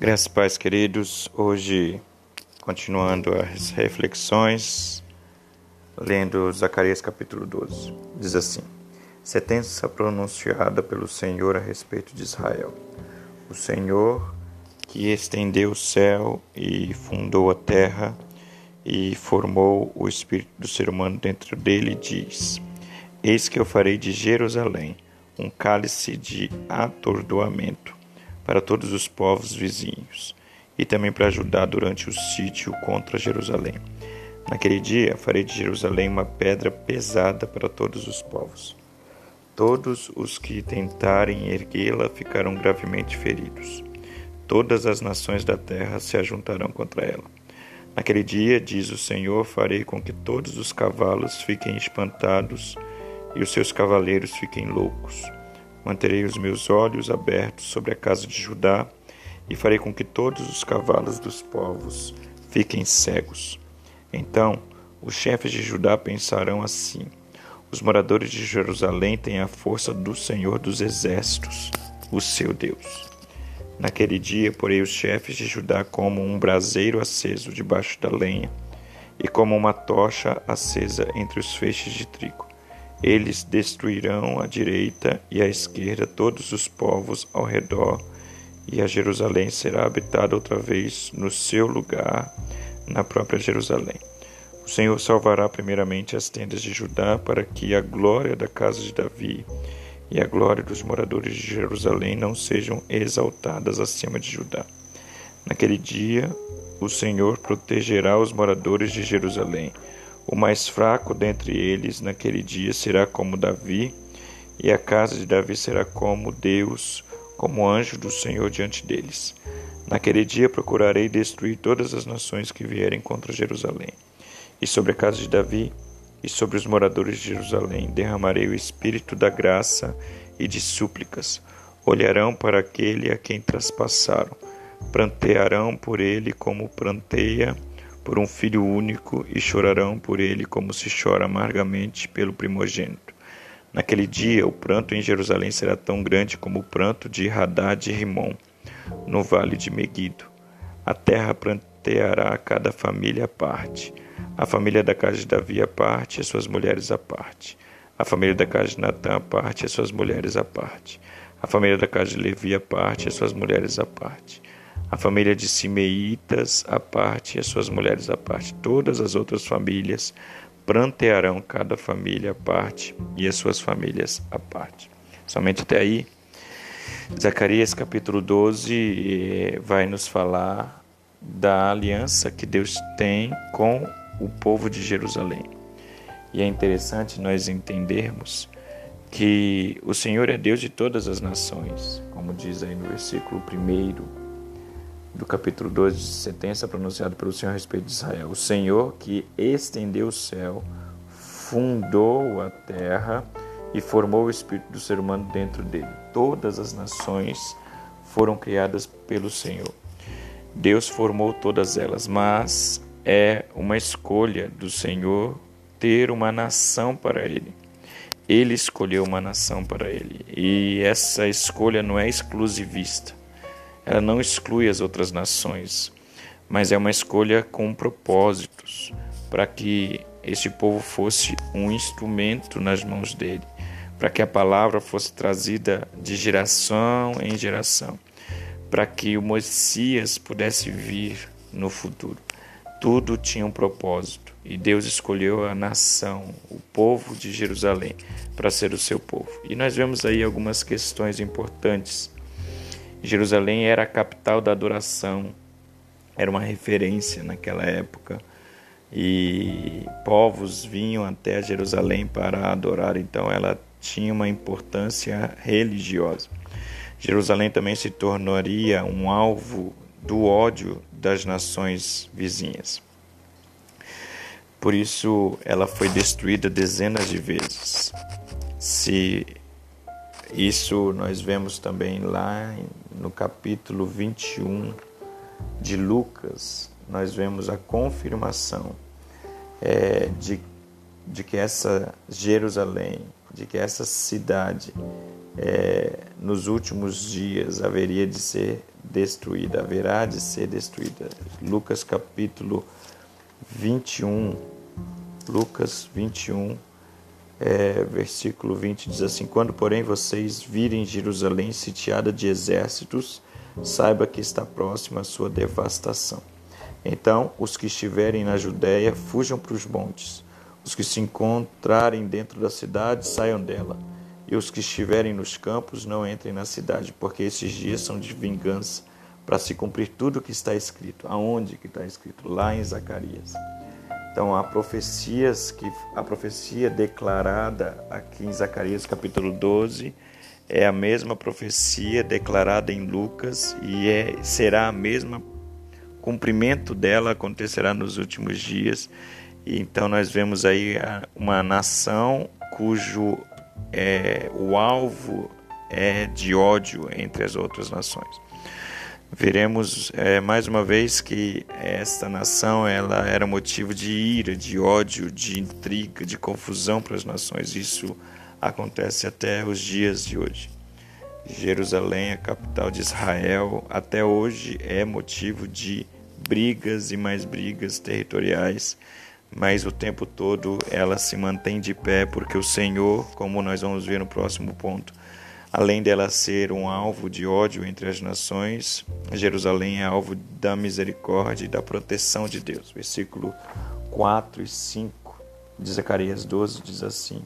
Graças paz, queridos. Hoje, continuando as reflexões, lendo Zacarias capítulo 12. Diz assim: Sentença pronunciada pelo Senhor a respeito de Israel. O Senhor que estendeu o céu e fundou a terra e formou o espírito do ser humano dentro dele, diz: Eis que eu farei de Jerusalém um cálice de atordoamento para todos os povos vizinhos, e também para ajudar durante o sítio contra Jerusalém. Naquele dia farei de Jerusalém uma pedra pesada para todos os povos. Todos os que tentarem erguê-la ficarão gravemente feridos. Todas as nações da terra se ajuntarão contra ela. Naquele dia, diz o Senhor, farei com que todos os cavalos fiquem espantados e os seus cavaleiros fiquem loucos Manterei os meus olhos abertos sobre a casa de Judá e farei com que todos os cavalos dos povos fiquem cegos. Então os chefes de Judá pensarão assim: os moradores de Jerusalém têm a força do Senhor dos exércitos, o seu Deus. Naquele dia, porei os chefes de Judá como um braseiro aceso debaixo da lenha e como uma tocha acesa entre os feixes de trigo. Eles destruirão à direita e à esquerda todos os povos ao redor, e a Jerusalém será habitada outra vez no seu lugar, na própria Jerusalém. O Senhor salvará primeiramente as tendas de Judá, para que a glória da casa de Davi e a glória dos moradores de Jerusalém não sejam exaltadas acima de Judá. Naquele dia, o Senhor protegerá os moradores de Jerusalém o mais fraco dentre eles naquele dia será como Davi, e a casa de Davi será como Deus, como anjo do Senhor diante deles. Naquele dia procurarei destruir todas as nações que vierem contra Jerusalém. E sobre a casa de Davi e sobre os moradores de Jerusalém derramarei o espírito da graça e de súplicas. Olharão para aquele a quem traspassaram, prantearão por ele como pranteia por um filho único e chorarão por ele como se chora amargamente pelo primogênito. Naquele dia, o pranto em Jerusalém será tão grande como o pranto de Hadad e Rimon, no vale de Meguido. A terra pranteará cada família à parte, a família da casa de Davi à parte as suas mulheres à parte, a família da casa de Natã à parte as suas mulheres à parte, a família da casa de Levi à parte as suas mulheres à parte a família de Simeitas à parte e as suas mulheres à parte. Todas as outras famílias prantearão cada família à parte e as suas famílias à parte. Somente até aí, Zacarias capítulo 12 eh, vai nos falar da aliança que Deus tem com o povo de Jerusalém. E é interessante nós entendermos que o Senhor é Deus de todas as nações, como diz aí no versículo 1 do capítulo 2 de sentença pronunciada pelo Senhor a respeito de Israel. O Senhor que estendeu o céu, fundou a terra e formou o espírito do ser humano dentro dele. Todas as nações foram criadas pelo Senhor. Deus formou todas elas, mas é uma escolha do Senhor ter uma nação para ele. Ele escolheu uma nação para ele. E essa escolha não é exclusivista. Ela não exclui as outras nações, mas é uma escolha com propósitos para que este povo fosse um instrumento nas mãos dele, para que a palavra fosse trazida de geração em geração, para que o Messias pudesse vir no futuro. Tudo tinha um propósito e Deus escolheu a nação, o povo de Jerusalém, para ser o seu povo. E nós vemos aí algumas questões importantes Jerusalém era a capital da adoração, era uma referência naquela época. E povos vinham até Jerusalém para adorar, então ela tinha uma importância religiosa. Jerusalém também se tornaria um alvo do ódio das nações vizinhas. Por isso ela foi destruída dezenas de vezes. Se isso nós vemos também lá no capítulo 21 de Lucas, nós vemos a confirmação é, de, de que essa Jerusalém, de que essa cidade, é, nos últimos dias haveria de ser destruída, haverá de ser destruída. Lucas capítulo 21, Lucas 21, é, versículo 20 diz assim: Quando, porém, vocês virem Jerusalém sitiada de exércitos, saiba que está próxima a sua devastação. Então, os que estiverem na Judéia fujam para os montes. Os que se encontrarem dentro da cidade saiam dela. E os que estiverem nos campos não entrem na cidade, porque esses dias são de vingança, para se cumprir tudo o que está escrito. Aonde que está escrito? Lá em Zacarias. Então, há profecias que a profecia declarada aqui em Zacarias capítulo 12 é a mesma profecia declarada em Lucas e é, será a mesma cumprimento dela acontecerá nos últimos dias. E então nós vemos aí uma nação cujo é, o alvo é de ódio entre as outras nações. Veremos é, mais uma vez que esta nação ela era motivo de ira, de ódio, de intriga, de confusão para as nações. Isso acontece até os dias de hoje. Jerusalém, a capital de Israel, até hoje é motivo de brigas e mais brigas territoriais, mas o tempo todo ela se mantém de pé porque o Senhor, como nós vamos ver no próximo ponto, além dela ser um alvo de ódio entre as nações, Jerusalém é alvo da misericórdia e da proteção de Deus. Versículo 4 e 5 de Zacarias 12 diz assim: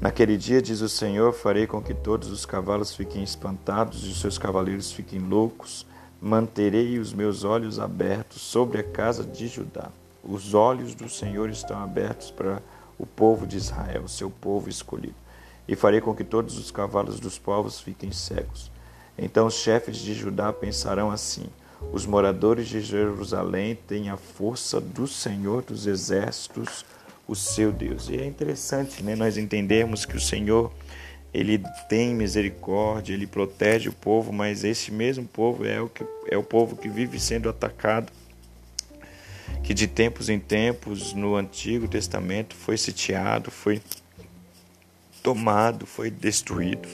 Naquele dia, diz o Senhor, farei com que todos os cavalos fiquem espantados e os seus cavaleiros fiquem loucos. Manterei os meus olhos abertos sobre a casa de Judá. Os olhos do Senhor estão abertos para o povo de Israel, seu povo escolhido. E farei com que todos os cavalos dos povos fiquem cegos. Então os chefes de Judá pensarão assim: os moradores de Jerusalém têm a força do Senhor dos exércitos o seu Deus. E é interessante, né, nós entendemos que o Senhor ele tem misericórdia, ele protege o povo, mas esse mesmo povo é o que é o povo que vive sendo atacado, que de tempos em tempos no Antigo Testamento foi sitiado, foi tomado, foi destruído.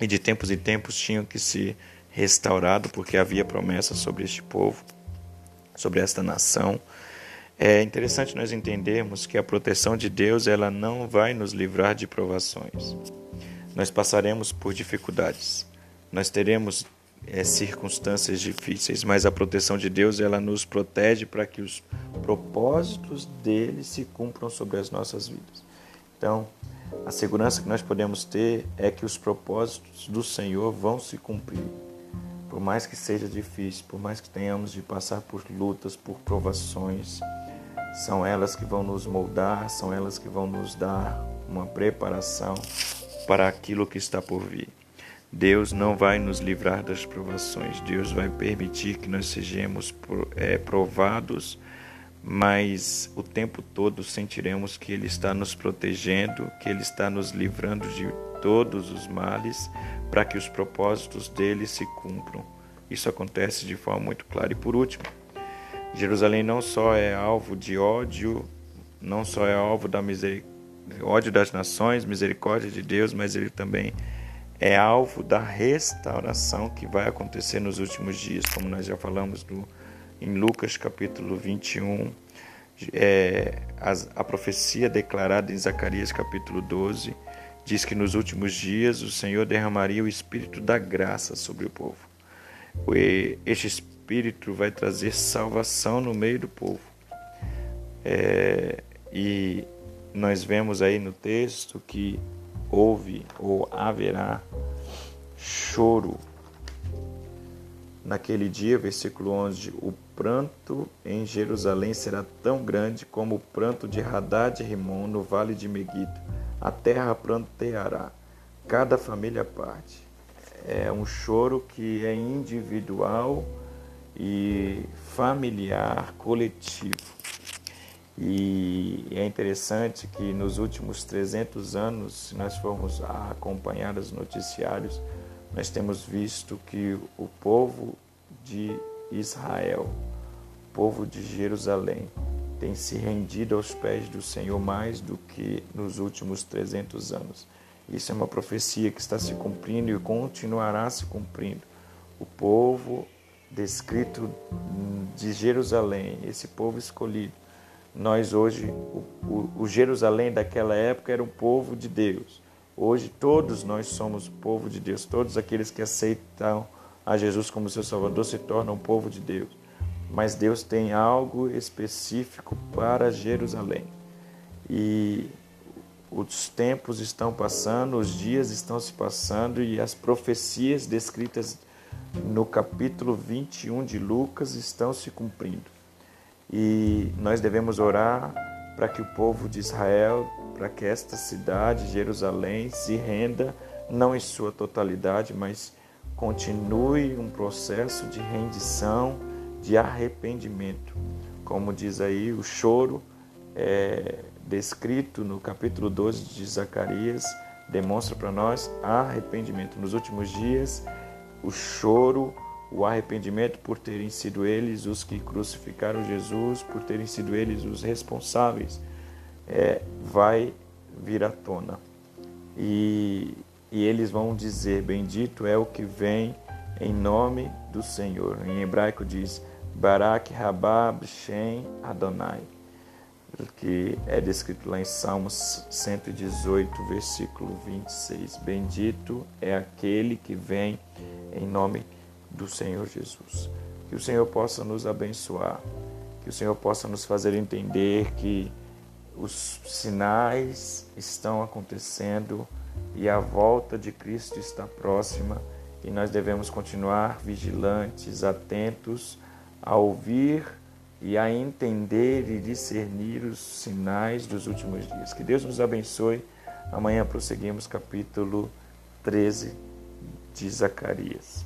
E de tempos em tempos tinham que ser restaurado porque havia promessa sobre este povo, sobre esta nação. É interessante nós entendermos que a proteção de Deus ela não vai nos livrar de provações. Nós passaremos por dificuldades, nós teremos é, circunstâncias difíceis, mas a proteção de Deus ela nos protege para que os propósitos dele se cumpram sobre as nossas vidas. Então, a segurança que nós podemos ter é que os propósitos do Senhor vão se cumprir. Por mais que seja difícil, por mais que tenhamos de passar por lutas, por provações, são elas que vão nos moldar, são elas que vão nos dar uma preparação para aquilo que está por vir. Deus não vai nos livrar das provações, Deus vai permitir que nós sejamos é, provados, mas o tempo todo sentiremos que Ele está nos protegendo, que Ele está nos livrando de todos os males, para que os propósitos dele se cumpram. Isso acontece de forma muito clara. E por último, Jerusalém não só é alvo de ódio, não só é alvo da ódio das nações, misericórdia de Deus, mas ele também é alvo da restauração que vai acontecer nos últimos dias, como nós já falamos no, em Lucas capítulo 21, é, a, a profecia declarada em Zacarias capítulo 12 diz que nos últimos dias o Senhor derramaria o espírito da graça sobre o povo. Este espírito vai trazer salvação no meio do povo. É, e nós vemos aí no texto que houve ou haverá choro. Naquele dia, versículo 11, o pranto em Jerusalém será tão grande como o pranto de Haddad e Rimon no vale de Megiddo. A terra pranteará, cada família parte. É um choro que é individual, e familiar, coletivo. E é interessante que nos últimos 300 anos, se nós formos acompanhar os noticiários, nós temos visto que o povo de Israel, povo de Jerusalém, tem se rendido aos pés do Senhor mais do que nos últimos 300 anos. Isso é uma profecia que está se cumprindo e continuará se cumprindo o povo descrito de Jerusalém, esse povo escolhido. Nós hoje, o, o, o Jerusalém daquela época era um povo de Deus. Hoje todos nós somos povo de Deus, todos aqueles que aceitam a Jesus como seu Salvador se tornam povo de Deus. Mas Deus tem algo específico para Jerusalém. E os tempos estão passando, os dias estão se passando e as profecias descritas no capítulo 21 de Lucas estão se cumprindo. E nós devemos orar para que o povo de Israel, para que esta cidade, Jerusalém, se renda, não em sua totalidade, mas continue um processo de rendição, de arrependimento. Como diz aí, o choro é descrito no capítulo 12 de Zacarias demonstra para nós arrependimento. Nos últimos dias, o choro, o arrependimento por terem sido eles os que crucificaram Jesus, por terem sido eles os responsáveis, é, vai vir à tona. E, e eles vão dizer: Bendito é o que vem em nome do Senhor. Em hebraico diz: Barak Rabab Shem Adonai, que é descrito lá em Salmos 118, versículo 26. Bendito é aquele que vem em nome do Senhor Jesus. Que o Senhor possa nos abençoar, que o Senhor possa nos fazer entender que os sinais estão acontecendo e a volta de Cristo está próxima e nós devemos continuar vigilantes, atentos a ouvir e a entender e discernir os sinais dos últimos dias. Que Deus nos abençoe. Amanhã prosseguimos capítulo 13 de Zacarias.